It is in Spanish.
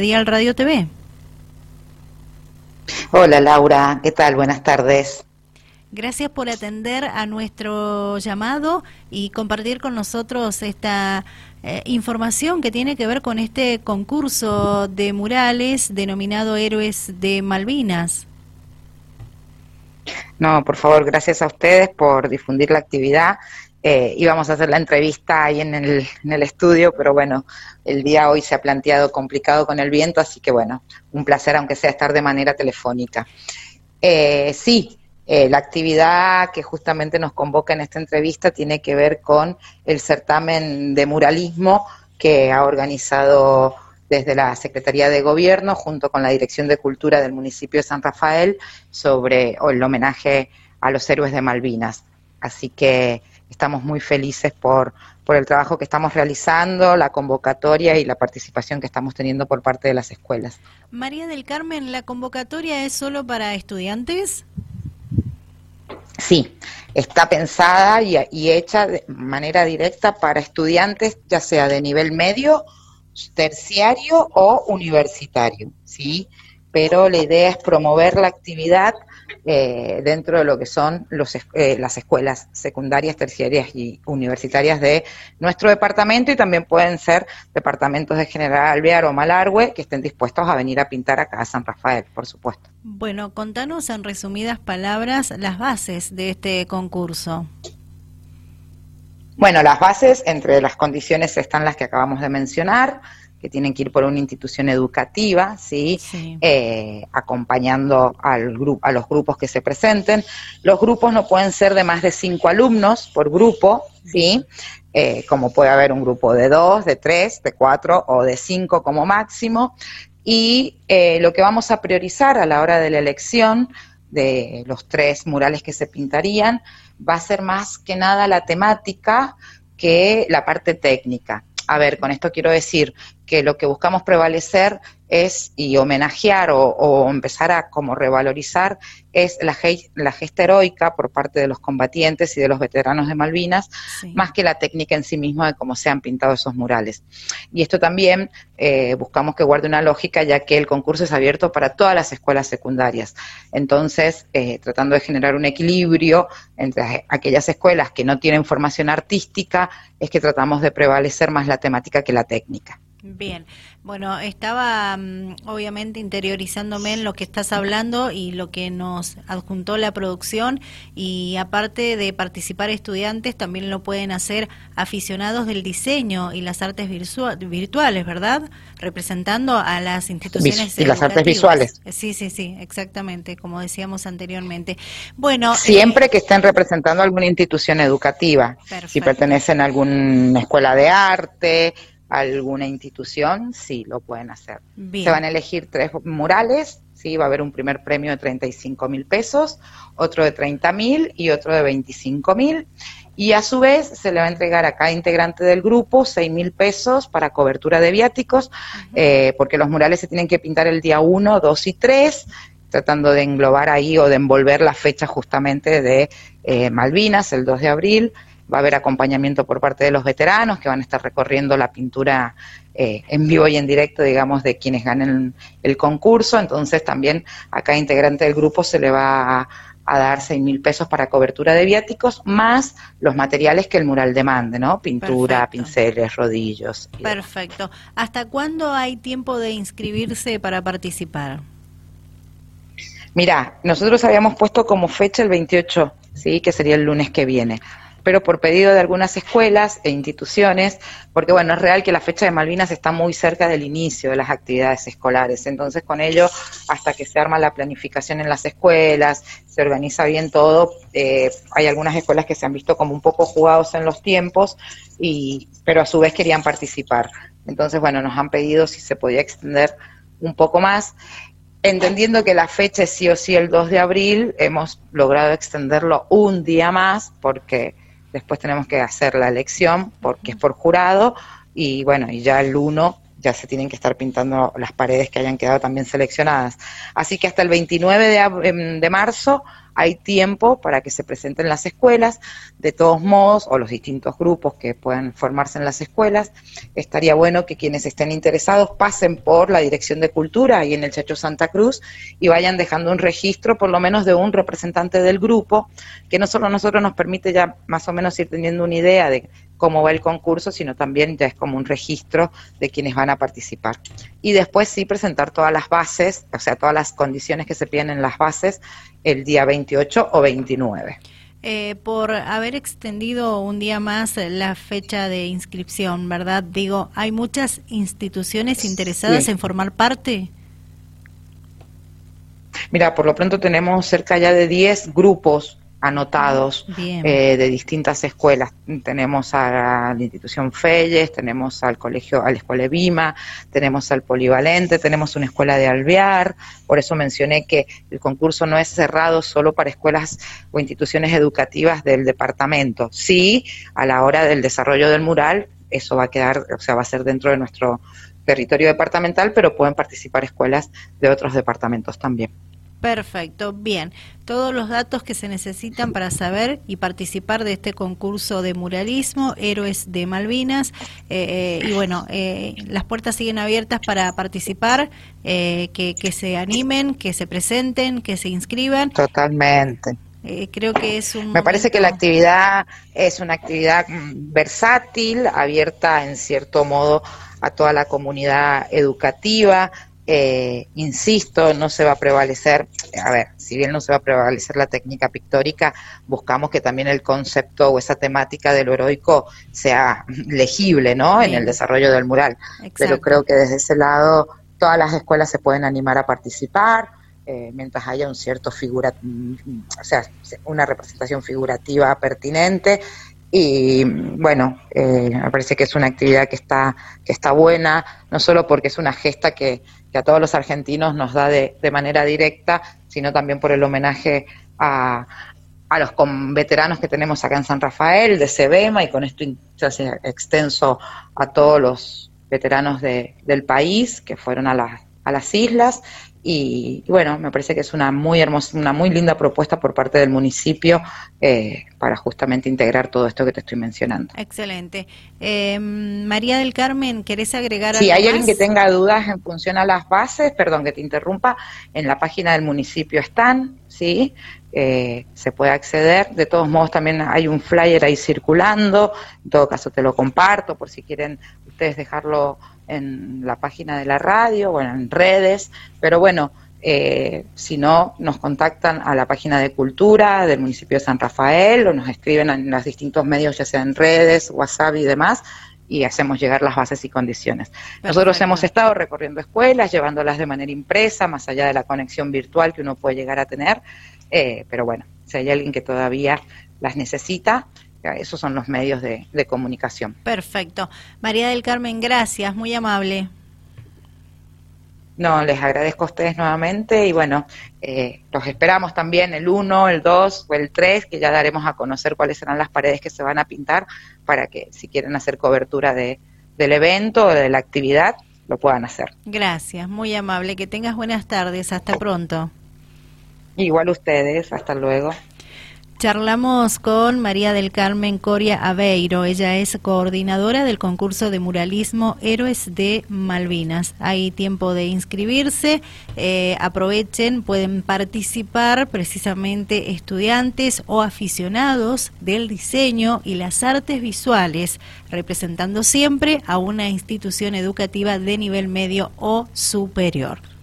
Dial Radio TV. Hola Laura, ¿qué tal? Buenas tardes. Gracias por atender a nuestro llamado y compartir con nosotros esta eh, información que tiene que ver con este concurso de murales denominado Héroes de Malvinas. No, por favor, gracias a ustedes por difundir la actividad eh, íbamos a hacer la entrevista ahí en el, en el estudio, pero bueno, el día hoy se ha planteado complicado con el viento, así que bueno, un placer aunque sea estar de manera telefónica. Eh, sí, eh, la actividad que justamente nos convoca en esta entrevista tiene que ver con el certamen de muralismo que ha organizado desde la Secretaría de Gobierno junto con la Dirección de Cultura del municipio de San Rafael sobre el homenaje a los héroes de Malvinas. Así que estamos muy felices por, por el trabajo que estamos realizando, la convocatoria y la participación que estamos teniendo por parte de las escuelas. María del Carmen, ¿la convocatoria es solo para estudiantes? Sí, está pensada y, y, hecha de manera directa para estudiantes, ya sea de nivel medio, terciario o universitario, ¿sí? Pero la idea es promover la actividad eh, dentro de lo que son los, eh, las escuelas secundarias, terciarias y universitarias de nuestro departamento y también pueden ser departamentos de General Alvear o Malargüe que estén dispuestos a venir a pintar acá a San Rafael, por supuesto. Bueno, contanos en resumidas palabras las bases de este concurso. Bueno, las bases, entre las condiciones están las que acabamos de mencionar, que tienen que ir por una institución educativa, ¿sí? Eh, acompañando al grupo, a los grupos que se presenten. Los grupos no pueden ser de más de cinco alumnos por grupo, ¿sí? Eh, como puede haber un grupo de dos, de tres, de cuatro o de cinco como máximo. Y eh, lo que vamos a priorizar a la hora de la elección de los tres murales que se pintarían va a ser más que nada la temática que la parte técnica. A ver, con esto quiero decir que lo que buscamos prevalecer es y homenajear o, empezar a como revalorizar es la, la, gesta heroica por parte de los combatientes y de los veteranos de Malvinas, más que la técnica en sí misma de cómo se han pintado esos murales. Y esto también eh, buscamos que guarde una lógica, ya que el concurso es abierto para todas las escuelas secundarias. Entonces, eh, tratando de generar un equilibrio entre aquellas escuelas que no tienen formación artística, es que tratamos de prevalecer más la temática que la técnica. Bien, bueno, estaba mm, obviamente interiorizándome en lo que estás hablando y lo que nos adjuntó la producción y aparte de participar estudiantes, también lo pueden hacer aficionados del diseño y las artes virtuales, ¿verdad? Representando a las instituciones. Y las artes visuales. Sí, sí, sí, exactamente, como decíamos anteriormente. Bueno. Siempre eh, que estén representando alguna institución educativa, si pertenecen a alguna escuela de arte alguna institución, sí lo pueden hacer. Se van a elegir tres murales, sí, va a haber un primer premio de 35 mil pesos, otro de 30 mil y otro de 25 mil. Y a su vez se le va a entregar a cada integrante del grupo 6 mil pesos para cobertura de viáticos, eh, porque los murales se tienen que pintar el día 1, 2 y 3, tratando de englobar ahí o de envolver la fecha justamente de eh, Malvinas, el 2 de abril, va a haber acompañamiento por parte de los veteranos que van a estar recorriendo la pintura eh, en vivo y en directo, digamos, de quienes ganen el concurso. Entonces también a cada integrante del grupo se le va a, dar seis mil pesos para cobertura de viáticos, más los materiales que el mural demande, ¿no? Pintura, pinceles, rodillos. Perfecto. ¿Hasta cuándo hay tiempo de inscribirse para participar? Mira, nosotros habíamos puesto como fecha el 28, ¿sí? Que sería el lunes que viene pero por pedido de algunas escuelas e instituciones, porque bueno, es real que la fecha de Malvinas está muy cerca del inicio de las actividades escolares, entonces con ello, hasta que se arma la planificación en las escuelas, se organiza bien todo, eh, hay algunas escuelas que se han visto como un poco jugados en los tiempos, y, pero a su vez querían participar. Entonces, bueno, nos han pedido si se podía extender un poco más entendiendo que la fecha es sí o sí el 2 de abril, hemos logrado extenderlo un día más porque después tenemos que hacer la elección porque es por jurado y bueno, y ya el 1 se tienen que estar pintando las paredes que hayan quedado también seleccionadas. Así que hasta el 29 de, em, de marzo hay tiempo para que se presenten las escuelas. De todos modos, o los distintos grupos que puedan formarse en las escuelas, estaría bueno que quienes estén interesados pasen por la Dirección de Cultura ahí en el Chacho Santa Cruz y vayan dejando un registro por lo menos de un representante del grupo, que no solo a nosotros nos permite ya más o menos ir teniendo una idea de cómo va el concurso, sino también ya es como un registro de quienes van a participar. Y después sí presentar todas las bases, o sea, todas las condiciones que se piden en las bases el día 28 o 29. Eh, por haber extendido un día más la fecha de inscripción, ¿verdad? Digo, ¿hay muchas instituciones interesadas en formar parte? Mira, por lo pronto tenemos cerca ya de 10 grupos anotados eh, de distintas escuelas. Tenemos a la institución Felles, tenemos al colegio, a la escuela Vima, tenemos al Polivalente, tenemos una escuela de Alvear, por eso mencioné que el concurso no es cerrado solo para escuelas o instituciones educativas del departamento. Sí, a la hora del desarrollo del mural, eso va a quedar, o sea, va a ser dentro de nuestro territorio departamental, pero pueden participar escuelas de otros departamentos también. Perfecto, bien. Todos los datos que se necesitan para saber y participar de este concurso de muralismo, Héroes de Malvinas. Eh, eh, y bueno, eh, las puertas siguen abiertas para participar, que, que, se animen, que se presenten, que se inscriban. Totalmente. creo que es un. Me parece que la actividad es una actividad mm, versátil, abierta en cierto modo a toda la comunidad educativa, eh, insisto, no se va a prevalecer, a ver, si bien no se va a prevalecer la técnica pictórica, buscamos que también el concepto o esa temática de lo heroico sea legible, ¿no? En el desarrollo del mural. Pero creo que desde ese lado todas las escuelas se pueden animar a participar. Eh, mientras haya un cierto figura, o sea, una representación figurativa pertinente y bueno, eh, me parece que es una actividad que está, que está buena, no solo porque es una gesta que, a todos los argentinos nos da de, manera directa, sino también por el homenaje a, a los veteranos que tenemos acá en San Rafael, de Sebema, y con esto se extenso a todos los veteranos de, del país que fueron a, la, a las islas y, bueno, me parece que es una muy hermosa, una muy linda propuesta por parte del municipio eh, para justamente integrar todo esto que te estoy mencionando. Excelente. Eh, María del Carmen, ¿querés agregar algo Si hay alguien que tenga dudas en función a las bases, perdón que te interrumpa, en la página del municipio están, ¿sí? Eh, se puede acceder. De todos modos, también hay un flyer ahí circulando. En todo caso, te lo comparto por si quieren ustedes dejarlo en la página de la radio, bueno, en redes, pero bueno, eh, si no, nos contactan a la página de cultura del municipio de San Rafael o nos escriben en los distintos medios, ya sea en redes, WhatsApp y demás, y hacemos llegar las bases y condiciones. Nosotros hemos estado recorriendo escuelas, llevándolas de manera impresa, más allá de la conexión virtual que uno puede llegar a tener, eh, pero bueno, si hay alguien que todavía las necesita, esos son los medios de, comunicación. Perfecto. María del Carmen, gracias, muy amable. No, les agradezco a ustedes nuevamente y bueno, eh, los esperamos también el 1, el 2 o el 3, que ya daremos a conocer cuáles serán las paredes que se van a pintar para que si quieren hacer cobertura de, del evento o de la actividad, lo puedan hacer. Gracias, muy amable. Que tengas buenas tardes. Hasta pronto. Igual ustedes. Hasta luego. Charlamos con María del Carmen Coria Aveiro. Ella es coordinadora del concurso de muralismo Héroes de Malvinas. Hay tiempo de inscribirse. Eh, aprovechen, pueden participar precisamente estudiantes o aficionados del diseño y las artes visuales, representando siempre a una institución educativa de nivel medio o superior.